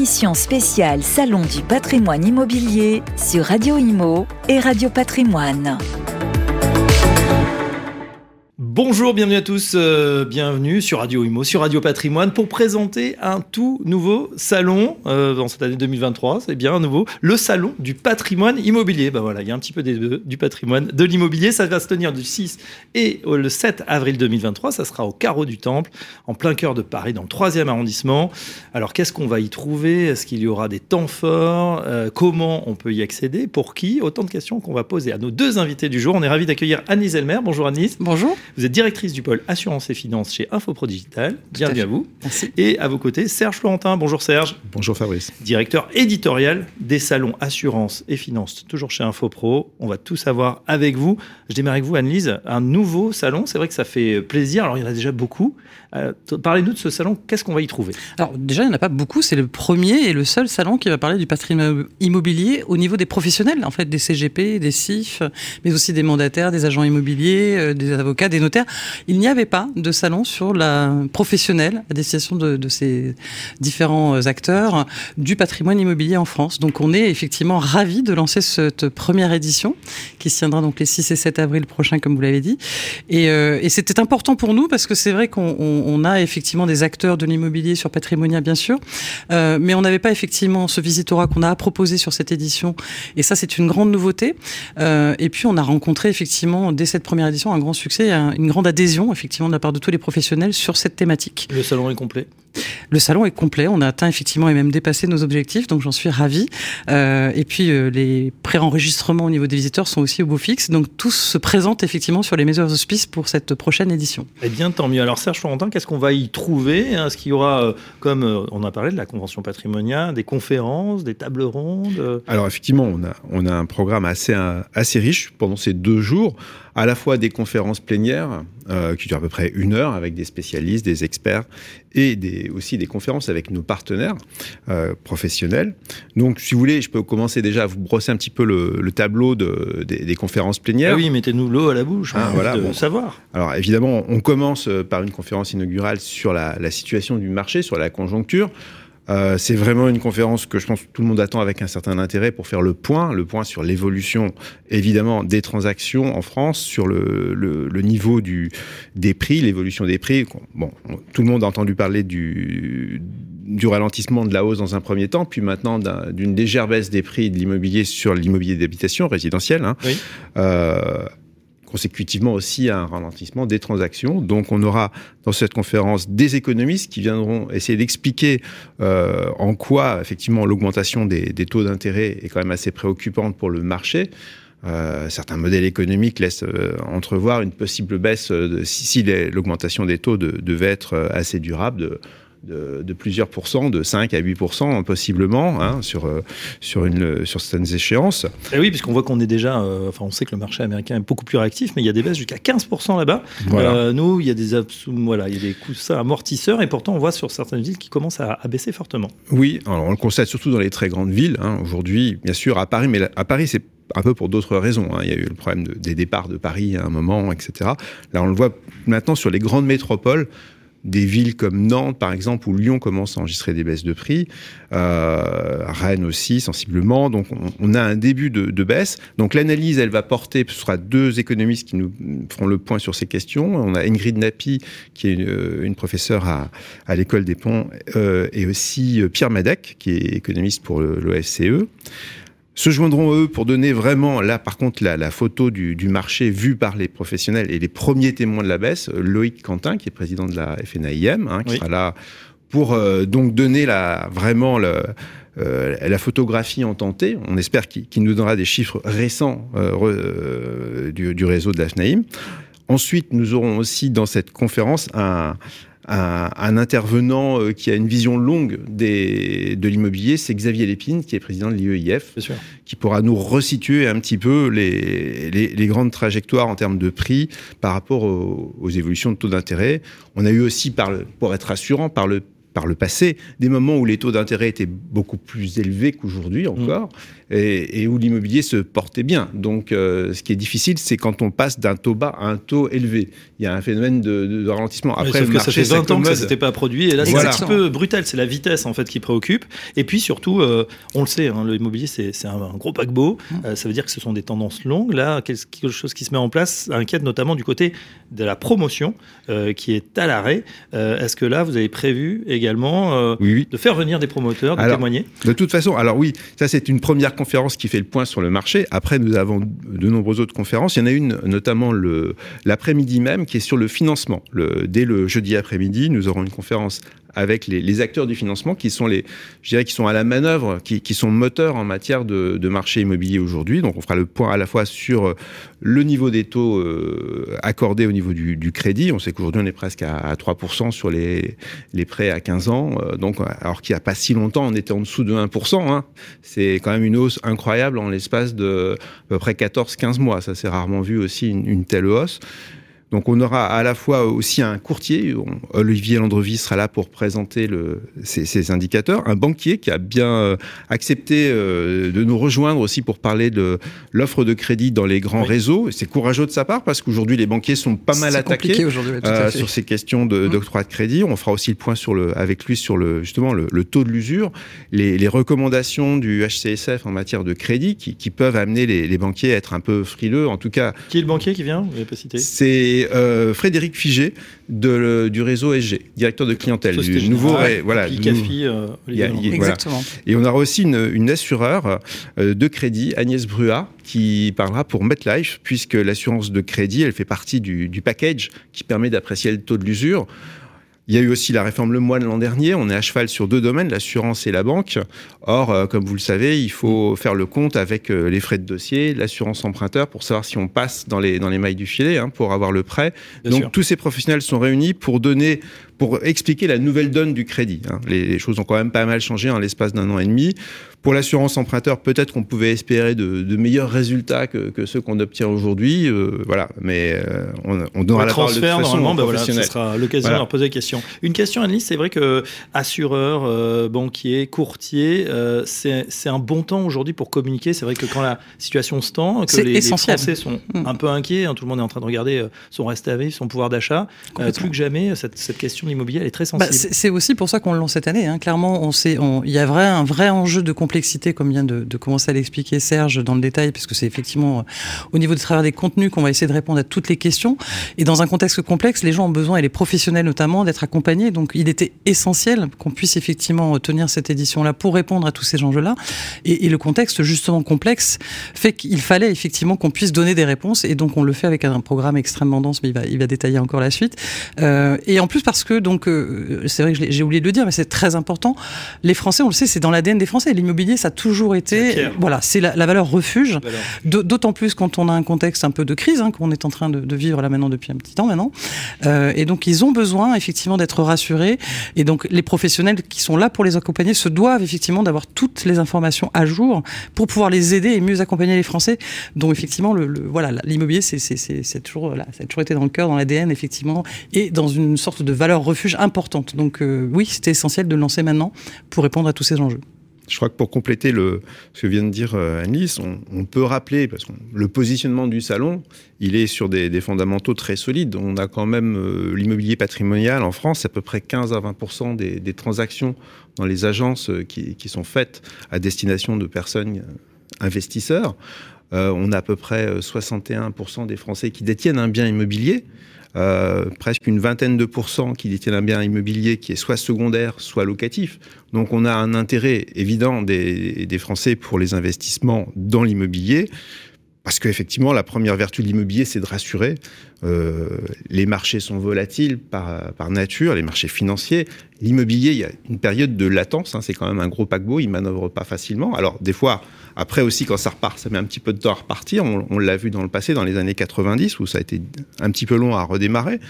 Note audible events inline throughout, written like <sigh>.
l'émission spéciale Salon du patrimoine immobilier sur Radio Imo et Radio Patrimoine. Bonjour, bienvenue à tous, euh, bienvenue sur Radio Imo, sur Radio Patrimoine pour présenter un tout nouveau salon euh, dans cette année 2023, c'est bien nouveau, le salon du patrimoine immobilier. Ben voilà, il y a un petit peu du patrimoine, de l'immobilier, ça va se tenir du 6 et le 7 avril 2023, ça sera au carreau du Temple, en plein cœur de Paris, dans le 3e arrondissement. Alors qu'est-ce qu'on va y trouver? Est-ce qu'il y aura des temps forts? Euh, Comment on peut y accéder? Pour qui? Autant de questions qu'on va poser à nos deux invités du jour. On est ravis d'accueillir Anne Elmer. Bonjour Anne Bonjour. Vous êtes directrice du pôle assurance et finance chez Infopro Digital. Bienvenue à vous. Merci. Et à vos côtés, Serge Florentin. Bonjour Serge, Bonjour Fabrice. directeur éditorial des salons assurance et finance, toujours chez Infopro. On va tout savoir avec vous. Je démarre avec vous, Annelise. Un nouveau salon, c'est vrai que ça fait plaisir. Alors, il y en a déjà beaucoup. Euh, Parlez-nous de ce salon. Qu'est-ce qu'on va y trouver? Alors déjà, il n'y en a pas beaucoup. C'est le premier et le seul salon qui va parler du patrimoine immobilier au niveau des professionnels, en fait, des CGP, des CIF, mais aussi des mandataires, des agents immobiliers, euh, des avocats, des notaires. Il n'y avait pas de salon sur la professionnelle à destination de, de ces différents euh, acteurs du patrimoine immobilier en France. Donc on est effectivement ravis de lancer cette première édition qui se tiendra donc les 6 et 7 avril prochains, comme vous l'avez dit. Et, euh, et c'était important pour nous parce que c'est vrai qu'on on- a effectivement des acteurs de l'immobilier sur Patrimonia, bien sûr, euh, mais on n'avait pas effectivement ce visitorat qu'on a proposé sur cette édition. Et ça, c'est une grande nouveauté. Euh, et puis, on a rencontré effectivement, dès cette première édition, un grand succès, un- une grande adhésion, effectivement, de la part de tous les professionnels sur cette thématique. Le salon est complet. Le salon est complet, on a atteint effectivement et même dépassé nos objectifs, donc j'en suis ravi. Euh, et puis euh, les pré-enregistrements au niveau des visiteurs sont aussi au beau fixe, donc tous se présentent effectivement sur les mesures auspices pour cette prochaine édition. Eh bien, tant mieux. Alors, Serge Florentin, qu'est-ce qu'on va y trouver Est-ce qu'il y aura, euh, comme euh, on a parlé de la convention patrimoniale, des conférences, des tables rondes Alors effectivement, on a, on a un programme assez, assez riche pendant ces deux jours, à la fois des conférences plénières euh, qui durent à peu près une heure avec des spécialistes, des experts et des, aussi des conférences avec nos partenaires euh, professionnels. Donc si vous voulez, je peux commencer déjà à vous brosser un petit peu le, le tableau de, des, des conférences plénières. Ah oui, mettez-nous l'eau à la bouche. Ah, voilà, de bon. savoir. Alors évidemment, on commence euh, par une conférence inaugurale sur la, la situation du marché, sur la conjoncture. Euh, c'est vraiment une conférence que je pense que tout le monde attend avec un certain intérêt pour faire le point, le point sur l'évolution évidemment des transactions en France, sur le, le- le niveau du, des prix, l'évolution des prix. Bon, on- tout le monde a entendu parler du, du ralentissement de la hausse dans un premier temps, puis maintenant d'un- d'une légère baisse des prix de l'immobilier sur l'immobilier d'habitation résidentielle. hein. Oui. Euh, consécutivement aussi à un ralentissement des transactions. Donc on aura dans cette conférence des économistes qui viendront essayer d'expliquer euh, en quoi effectivement l'augmentation des, taux d'intérêt est quand même assez préoccupante pour le marché. Euh, certains modèles économiques laissent euh, entrevoir une possible baisse euh, de, si, si l'augmentation des taux de- devait être euh, assez durable de, de plusieurs pourcents, de 5 à 8% possiblement, hein, sur, euh, sur, une, sur certaines échéances. Eh oui, puisqu'on voit qu'on est déjà, euh, enfin, on sait que le marché américain est beaucoup plus réactif, mais il y a des baisses jusqu'à 15% là-bas. Voilà. Euh, nous, il y a des voilà, il y a des coussins amortisseurs, et pourtant, on voit sur certaines villes qui commencent à, à baisser fortement. Oui, alors on le constate surtout dans les très grandes villes. hein. Aujourd'hui, bien sûr, à Paris, mais là- à Paris, c'est un peu pour d'autres raisons. hein. Il y a eu le problème de- des départs de Paris à un moment, etc. Là, on le voit maintenant sur les grandes métropoles. Des villes comme Nantes, par exemple, où Lyon commence à enregistrer des baisses de prix, euh, Rennes aussi, sensiblement. Donc, on, a un début de, baisse. Donc, l'analyse, elle va porter, ce sera deux économistes qui nous feront le point sur ces questions. On a Ingrid Napi, qui est une, une professeure à, à l'école des ponts, euh, et aussi euh, Pierre Madec, qui est économiste pour l'OFCE. Se joindront eux pour donner vraiment, là par contre, la, la photo du, du marché vue par les professionnels et les premiers témoins de la baisse, Loïc Quentin, qui est président de la FNAIM, hein, qui Oui. sera là pour euh, donc donner la, vraiment le, euh, la photographie en tentée. On espère qu'il nous donnera des chiffres récents euh, euh, du réseau de la FNAIM. Ensuite, nous aurons aussi dans cette conférence un, un, un intervenant euh, qui a une vision longue des, de l'immobilier, c'est Xavier Lépine, qui est président de l'IEIF, qui pourra nous resituer un petit peu les, les, les grandes trajectoires en termes de prix par rapport aux, aux évolutions de taux d'intérêt. On a eu aussi, par le, pour être rassurant, par le par le passé, des moments où les taux d'intérêt étaient beaucoup plus élevés qu'aujourd'hui encore, mmh. et, où l'immobilier se portait bien. Donc, euh, ce qui est difficile, c'est quand on passe d'un taux bas à un taux élevé. Il y a un phénomène de, ralentissement. Après, que ça fait 20 ans que ça s'était pas produit, et là, c'est un petit peu brutal. C'est la vitesse en fait qui préoccupe. Et puis surtout, euh, on le sait, hein, l'immobilier c'est un, gros paquebot. Mmh. Euh, ça veut dire que ce sont des tendances longues. Là, quelque chose qui se met en place inquiète notamment du côté de la promotion, qui est à l'arrêt. Est-ce que là, vous avez prévu également euh, de faire venir des promoteurs, de témoigner De toute façon, alors oui, ça c'est une première conférence qui fait le point sur le marché. Après, nous avons de nombreuses autres conférences. Il y en a une notamment l'après-midi même qui est sur le financement. Le, dès le jeudi après-midi, nous aurons une conférence avec les, acteurs du financement qui sont les, je dirais, qui sont à la manœuvre, qui, sont moteurs en matière de, marché immobilier aujourd'hui. Donc, on fera le point à la fois sur euh, le niveau des taux euh, accordés au niveau du, crédit. On sait qu'aujourd'hui, on est presque à, 3% sur les, prêts à 15 ans. Euh, donc, alors qu'il n'y a pas si longtemps, on était en dessous de 1%. Hein. C'est quand même une hausse incroyable en l'espace de à peu près 14-15 mois. Ça s'est rarement vu aussi une telle hausse. Donc on aura à la fois aussi un courtier, Olivier Landrevi sera là pour présenter le, ces, indicateurs, un banquier qui a bien euh, accepté euh, de nous rejoindre aussi pour parler de l'offre de crédit dans les grands réseaux. C'est courageux de sa part parce qu'aujourd'hui les banquiers sont pas mal attaqués euh, sur ces questions mmh. d'octroi de, de, crédit. On fera aussi le point sur le, avec lui sur le, justement le, taux de l'usure, les, les, recommandations du HCSF en matière de crédit qui, qui peuvent amener les, les, banquiers à être un peu frileux. En tout cas, qui est le banquier qui vient? Vous n'avez pas cité. C'est euh, Frédéric Figé de, du réseau SG, directeur de clientèle du nouveau. voilà, euh, Exactement. Et on aura aussi une, une assureur euh, de crédit, Agnès Brua, qui parlera pour MetLife, puisque l'assurance de crédit, elle fait partie du, du package qui permet d'apprécier le taux de l'usure. Il y a eu aussi la réforme Le Moine l'an dernier. On est à cheval sur deux domaines, l'assurance et la banque. Or, euh, comme vous le savez, il faut faire le compte avec euh, les frais de dossier, l'assurance emprunteur pour savoir si on passe dans les, dans les mailles du filet hein, pour avoir le prêt. Donc, tous ces professionnels sont réunis pour donner pour expliquer la nouvelle donne du crédit. Hein. Les, choses ont quand même pas mal changé en l'espace d'un an et demi. Pour l'assurance emprunteur, peut-être qu'on pouvait espérer de, meilleurs résultats que, ceux qu'on obtient aujourd'hui. Euh, voilà, mais euh, on, on donnera la parole de toute façon bah voilà, ce sera l'occasion de leur poser des questions. Une question, Annelise, c'est vrai que assureur, euh, banquier, courtier, c'est un bon temps aujourd'hui pour communiquer. C'est vrai que quand la situation se tend, que les, les, Français sont mm. un peu inquiets, hein, tout le monde est en train de regarder son reste à vivre, son pouvoir d'achat, plus que jamais, cette, cette question l'immobilier, elle est très bah, sensible. c'est aussi pour ça qu'on le lance cette année. Hein. Clairement, on sait, il y a vrai, un vrai enjeu de complexité, comme vient de, commencer à l'expliquer Serge dans le détail, puisque c'est effectivement euh, au niveau de travers des contenus qu'on va essayer de répondre à toutes les questions. Et dans un contexte complexe, les gens ont besoin, et les professionnels notamment, d'être accompagnés. Donc, il était essentiel qu'on puisse effectivement tenir cette édition-là pour répondre à tous ces enjeux-là. Et, le contexte justement complexe fait qu'il fallait effectivement qu'on puisse donner des réponses. Et donc, on le fait avec un programme extrêmement dense, mais il va, il va détailler encore la suite. Euh, et en plus parce que donc euh, c'est vrai que j'ai oublié de le dire, mais c'est très important. Les Français, on le sait, c'est dans l'ADN des Français. L'immobilier, ça a toujours été, voilà, c'est la, valeur refuge. D'autant plus quand on a un contexte un peu de crise, hein, qu'on est en train de, vivre là maintenant depuis un petit temps maintenant. Euh, et donc ils ont besoin effectivement d'être rassurés. Et donc les professionnels qui sont là pour les accompagner se doivent effectivement d'avoir toutes les informations à jour pour pouvoir les aider et mieux accompagner les Français. Donc effectivement, le, voilà, l'immobilier, c'est toujours, là, ça a toujours été dans le cœur, dans l'ADN effectivement, et dans une sorte de valeur refuge importante. Donc euh, oui, c'était essentiel de le lancer maintenant pour répondre à tous ces enjeux. Je crois que pour compléter ce que vient de dire euh, Annelise, on, peut rappeler, parce que le positionnement du salon, il est sur des, fondamentaux très solides. On a quand même euh, l'immobilier patrimonial en France, à peu près 15 à 20% des, transactions dans les agences qui, sont faites à destination de personnes investisseurs. on a à peu près 61 des Français qui détiennent un bien immobilier. Euh, presque une vingtaine de pourcents qui détiennent un bien immobilier qui est soit secondaire, soit locatif. Donc on a un intérêt évident des, des Français pour les investissements dans l'immobilier. Parce qu'effectivement, la première vertu de l'immobilier, c'est de rassurer. Euh, les marchés sont volatiles par, nature, les marchés financiers. L'immobilier, il y a une période de latence, hein, c'est quand même un gros paquebot, il manœuvre pas facilement. Alors, des fois, après aussi, quand ça repart, ça met un petit peu de temps à repartir. On, l'a vu dans le passé, dans les années 90, où ça a été un petit peu long à redémarrer.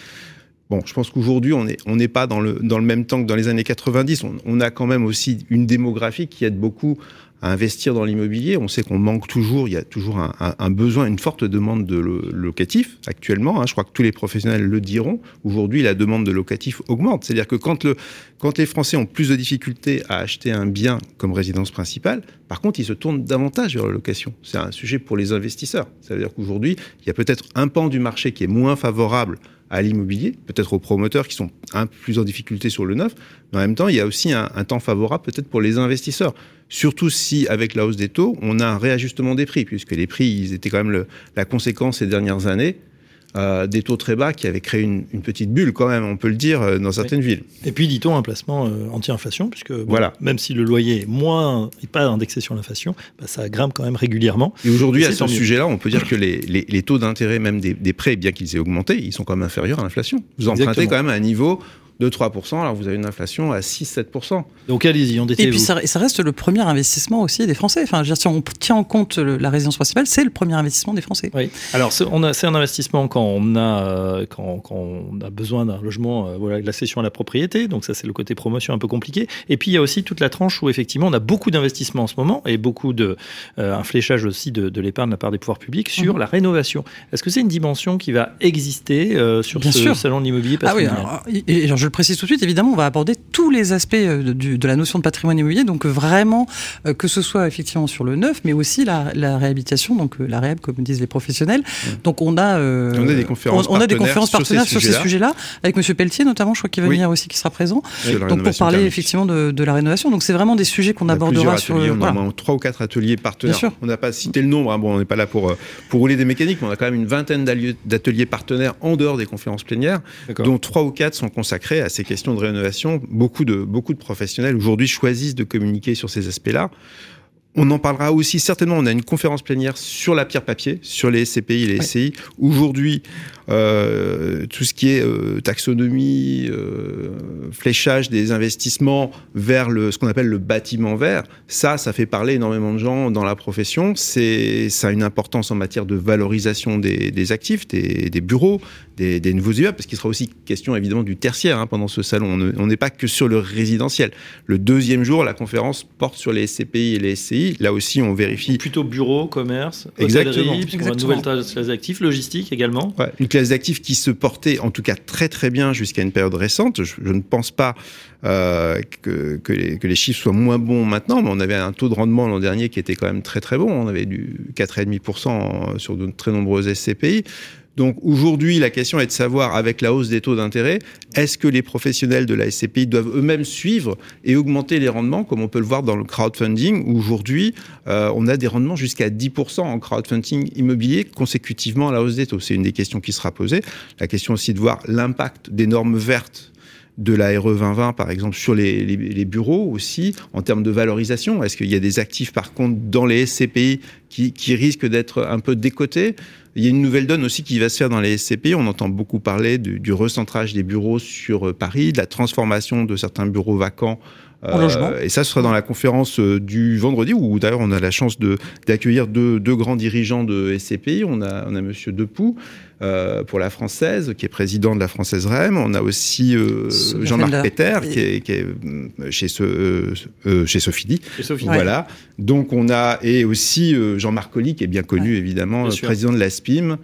Bon, je pense qu'aujourd'hui, on n'est on pas dans le, dans le même temps que dans les années 90. On, on a quand même aussi une démographie qui aide beaucoup à investir dans l'immobilier. On sait qu'on manque toujours, il y a toujours un, un, un, besoin, une forte demande de locatif actuellement. Hein, je crois que tous les professionnels le diront. Aujourd'hui, la demande de locatif augmente. C'est-à-dire que quand, le, quand les Français ont plus de difficultés à acheter un bien comme résidence principale, par contre, ils se tournent davantage vers la location. C'est un sujet pour les investisseurs. Ça veut dire qu'aujourd'hui, il y a peut-être un pan du marché qui est moins favorable à l'immobilier, peut-être aux promoteurs qui sont un peu plus en difficulté sur le neuf, mais en même temps, il y a aussi un, temps favorable peut-être pour les investisseurs. Surtout si, avec la hausse des taux, on a un réajustement des prix, puisque les prix, ils étaient quand même la conséquence ces dernières années euh, des taux très bas qui avaient créé une, une, petite bulle quand même, on peut le dire, euh, dans certaines oui. villes. Et puis, dit-on, un placement euh, anti-inflation, puisque bon, voilà. même si le loyer est moins, et pas indexé sur l'inflation, bah, ça grimpe quand même régulièrement. Et aujourd'hui, à ce sujet-là, on peut dire que les, les, les taux d'intérêt même des, des, prêts, bien qu'ils aient augmenté, ils sont quand même inférieurs à l'inflation. Vous empruntez Exactement. quand même à un niveau de 3%, alors vous avez une inflation à 6-7%. Donc allez-y, endettez-vous. Et puis ça, ça, reste le premier investissement aussi des Français. Enfin, je veux dire, si on tient en compte le, la résidence principale, c'est le premier investissement des Français. Oui. Alors c'est un investissement quand on a, euh, quand, quand on a besoin d'un logement, euh, voilà, de la cession à la propriété. Donc ça, c'est le côté promotion un peu compliqué. Et puis il y a aussi toute la tranche où effectivement on a beaucoup d'investissements en ce moment et beaucoup de euh, un fléchage aussi de, de l'épargne de la part des pouvoirs publics sur mmh. la rénovation. Est-ce que c'est une dimension qui va exister euh, sur Bien ce sûr. salon de l'immobilier Ah oui. Alors, et, et je le précise tout de suite, évidemment on va aborder tous les aspects euh, de, de, la notion de patrimoine immobilier, donc vraiment euh, que ce soit effectivement sur le neuf, mais aussi la, la réhabilitation, donc euh, la réhab comme disent les professionnels. Mmh. Donc on a, euh, on a des conférences on, on a des conférences partenaires sur ces sujets-là, sujets avec Monsieur Pelletier notamment, je crois qu'il va oui. venir aussi, qui sera présent. Donc pour parler thermique. effectivement de, de, la rénovation. Donc c'est vraiment des sujets qu'on abordera sur. On a trois ou quatre ateliers partenaires. On n'a pas cité le nombre. Hein. Bon, on n'est pas là pour pour rouler des mécaniques, mais on a quand même une vingtaine d'ateliers partenaires en dehors des conférences plénières, dont trois ou quatre sont consacrés à ces questions de rénovation. Beaucoup de, beaucoup de professionnels aujourd'hui choisissent de communiquer sur ces aspects-là. On en parlera aussi certainement. On a une conférence plénière sur la pierre papier, sur les SCPI et les SCI. Ouais. Aujourd'hui, euh, tout ce qui est euh, taxonomie, euh, fléchage des investissements vers le, ce qu'on appelle le bâtiment vert, ça, ça fait parler énormément de gens dans la profession. C'est, ça a une importance en matière de valorisation des, des actifs, des, des bureaux, des, des, nouveaux immeubles, parce qu'il sera aussi question évidemment du tertiaire hein, pendant ce salon. On n'est pas que sur le résidentiel. Le deuxième jour, la conférence porte sur les SCPI et les SCI Là aussi, on vérifie. Plutôt bureau, commerce, Exactement. Exactement. Une nouvelle classe d'actifs, logistique également. Ouais, une classe d'actifs qui se portait en tout cas très très bien jusqu'à une période récente. Je, ne pense pas euh, que, que, les, que, les, chiffres soient moins bons maintenant, mais on avait un taux de rendement l'an dernier qui était quand même très très bon. On avait du 4,5% sur de très nombreuses SCPI. Donc aujourd'hui, la question est de savoir, avec la hausse des taux d'intérêt, est-ce que les professionnels de la SCPI doivent eux-mêmes suivre et augmenter les rendements, comme on peut le voir dans le crowdfunding, où aujourd'hui, euh, on a des rendements jusqu'à 10% en crowdfunding immobilier consécutivement à la hausse des taux. C'est une des questions qui sera posée. La question aussi de voir l'impact des normes vertes de la RE 2020, par exemple, sur les, bureaux aussi, en termes de valorisation Est-ce qu'il y a des actifs, par contre, dans les SCPI qui, qui risquent d'être un peu décotés il y a une nouvelle donne aussi qui va se faire dans les SCPI. On entend beaucoup parler du, du recentrage des bureaux sur Paris, de la transformation de certains bureaux vacants euh, et ça sera dans la conférence euh, du vendredi, où d'ailleurs on a la chance d'accueillir deux, deux, grands dirigeants de SCPI. On a, on a Monsieur Depoux euh, pour la française, qui est président de la française REM. On a aussi euh, Jean-Marc Peter, qui est, qui est, euh, chez, ce, euh, chez Sophie. Chez Sophie. Voilà. Ouais. Donc on a et aussi Jean-Marc Colli, qui est bien connu ouais. évidemment, bien président de l'ASPIM.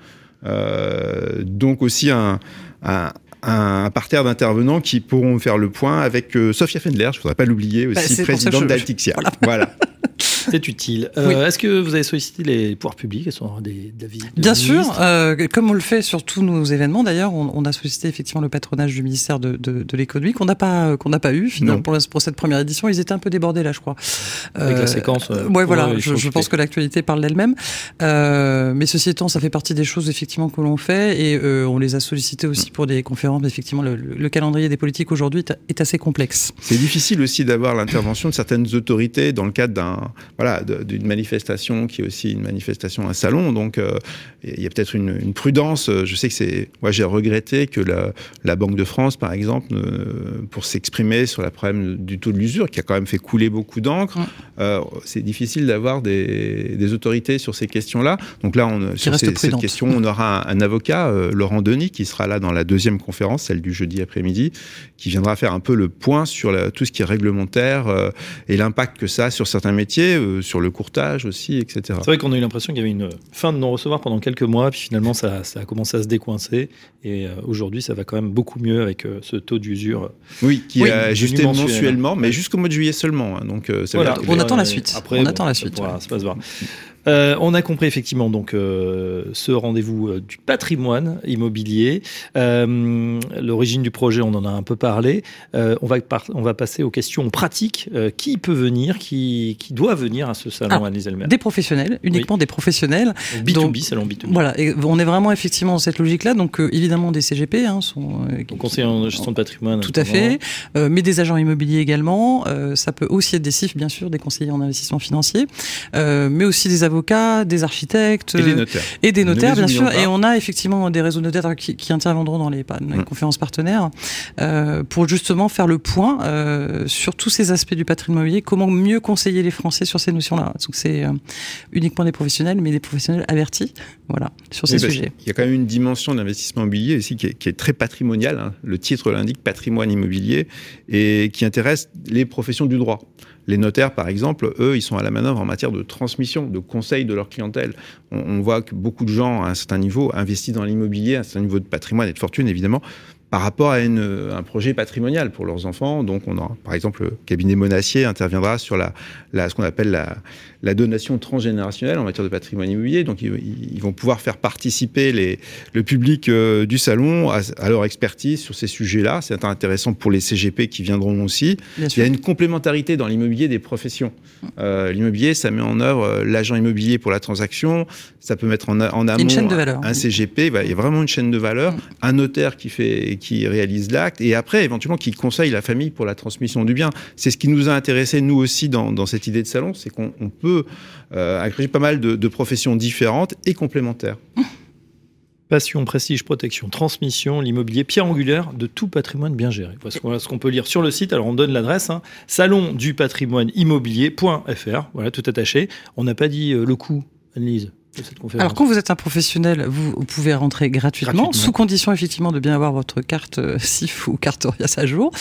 donc aussi un, un un parterre d'intervenants qui pourront faire le point avec euh, Sophia Fendler, je ne voudrais pas l'oublier aussi, bah, présidente d'Altixia. <laughs> Voilà. voilà. <laughs> C'est utile. Euh, oui. Est-ce que vous avez sollicité les pouvoirs publics sont des avis de Bien sûr, euh, comme on le fait sur tous nos événements. D'ailleurs, on, on, a sollicité effectivement le patronage du ministère de, de, de l'économie qu'on n'a pas qu'on n'a pas eu finalement pour, pour, cette première édition. Ils étaient un peu débordés là, je crois. Avec la séquence. Euh, ouais, voilà. Je, je pense que l'actualité parle d'elle-même. Euh, mais ceci étant, ça fait partie des choses effectivement que l'on fait et euh, on les a sollicités aussi pour des conférences. Effectivement, le, le calendrier des politiques aujourd'hui est, assez complexe. C'est difficile aussi d'avoir l'intervention de certaines autorités dans le cadre d'un voilà, d'une manifestation qui est aussi une manifestation, un salon. Donc, il y a peut-être une, une, prudence. Je sais que c'est, moi, j'ai regretté que la, la, Banque de France, par exemple, pour s'exprimer sur le problème du taux de l'usure, qui a quand même fait couler beaucoup d'encre, c'est difficile d'avoir des, des, autorités sur ces questions-là. Donc là, on, sur ces, cette question, on aura un, avocat, Laurent Denis, qui sera là dans la deuxième conférence, celle du jeudi après-midi, qui viendra faire un peu le point sur tout ce qui est réglementaire euh, et l'impact que ça a sur certains métiers, euh, sur le courtage aussi, etc. C'est vrai qu'on a eu l'impression qu'il y avait une fin de non-recevoir pendant quelques mois, puis finalement ça, a commencé à se décoincer. Et euh, aujourd'hui, ça va quand même beaucoup mieux avec ce taux d'usure. Oui, qui est ajusté mensuellement, mais jusqu'au mois de juillet seulement. Hein. donc, on attend la suite. Après, on attend la suite. Voilà, ça va se voir. Euh, on a compris effectivement donc euh, ce rendez-vous euh, du patrimoine immobilier. L'origine du projet, on en a un peu parlé. on, va on va passer aux questions pratiques. qui peut venir, qui, qui doit venir à ce salon ah, Des professionnels, uniquement des professionnels. B2B, salon B2B. Voilà, et on est vraiment effectivement dans cette logique-là. Donc évidemment des CGP, hein, sont donc conseillers en gestion de patrimoine. Tout à fait, mais des agents immobiliers également. ça peut aussi être des CIF, bien sûr, des conseillers en investissement financier, mais aussi des avocats des architectes et des notaires, et des notaires bien sûr. Et on a effectivement des réseaux notaires qui, interviendront dans les, mm. conférences partenaires euh, pour justement faire le point euh, sur tous ces aspects du patrimoine immobilier, comment mieux conseiller les Français sur ces notions-là? Donc c'est euh, uniquement des professionnels, mais des professionnels avertis, voilà, sur ces sujets. Il y a quand même une dimension d'investissement immobilier ici qui est, très patrimoniale. Hein. Le titre l'indique, patrimoine immobilier, et qui intéresse les professions du droit. Les notaires, par exemple, eux, ils sont à la manœuvre en matière de transmission, de conseil de leur clientèle. On, voit que beaucoup de gens, à un certain niveau, investissent dans l'immobilier, à un certain niveau de patrimoine et de fortune, évidemment, par rapport à un projet patrimonial pour leurs enfants. Donc, on a, par exemple, le cabinet Monacier interviendra sur la, ce qu'on appelle la, la, donation transgénérationnelle en matière de patrimoine immobilier. Donc, ils, vont pouvoir faire participer les, le public euh, du salon à, leur expertise sur ces sujets-là. C'est intéressant pour les CGP qui viendront aussi. Il y a une complémentarité dans l'immobilier des professions. Euh, l'immobilier, ça met en œuvre euh, l'agent immobilier pour la transaction. Ça peut mettre en, en amont un CGP. il y a vraiment une chaîne de valeur. Mm. Un notaire qui fait qui réalise l'acte, et après, éventuellement, qui conseille la famille pour la transmission du bien. C'est ce qui nous a intéressé, nous aussi, dans, cette idée de salon, c'est qu'on peut euh, agréger pas mal de, professions différentes et complémentaires. Passion, prestige, protection, transmission, l'immobilier, pierre angulaire de tout patrimoine bien géré. Voilà ce qu'on peut lire sur le site. Alors on donne l'adresse, hein, salon du patrimoine immobilier.fr, voilà tout attaché. On n'a pas dit euh, le coût, Annelise? Alors, quand vous êtes un professionnel, vous, pouvez rentrer gratuitement, sous condition effectivement de bien avoir votre carte euh, <laughs> SIF ou carte ORIAS à jour.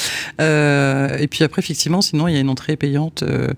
Euh, et puis après, effectivement, sinon, il y a une entrée payante euh,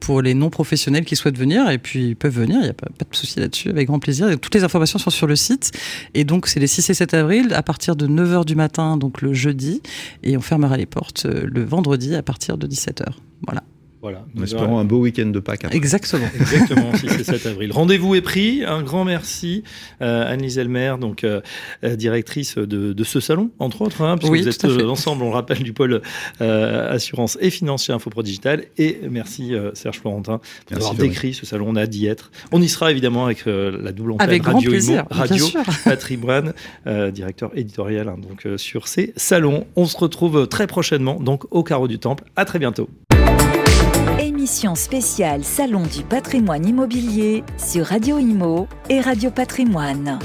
pour les non-professionnels qui souhaitent venir. Et puis, ils peuvent venir, il n'y a pas, de souci là-dessus, avec grand plaisir. Et toutes les informations sont sur le site. Et donc, c'est les 6 et 7 avril, à partir de 9h du matin, donc le jeudi. Et on fermera les portes le vendredi à partir de 17h. Voilà. Voilà. Nous espérons un beau week-end de Pâques. Exactement. <laughs> Exactement, 6 et 7 avril. Rendez-vous est pris. Un grand merci, euh, Anne-Lise Elmer, donc euh, euh, directrice de, de, ce salon, entre autres, hein, puisque vous êtes ensemble, on le rappelle, du pôle assurance et financier Infopro Digital. Et merci Serge Florentin pour avoir décrit ce salon. On a d'y être. On y sera évidemment avec la double antenne avec Radio Imo, Radio <laughs> Patrimoine, directeur éditorial hein, donc sur ces salons. On se retrouve très prochainement donc au Carreau du Temple. À très bientôt émission spéciale Salon du patrimoine immobilier sur Radio Imo et Radio Patrimoine.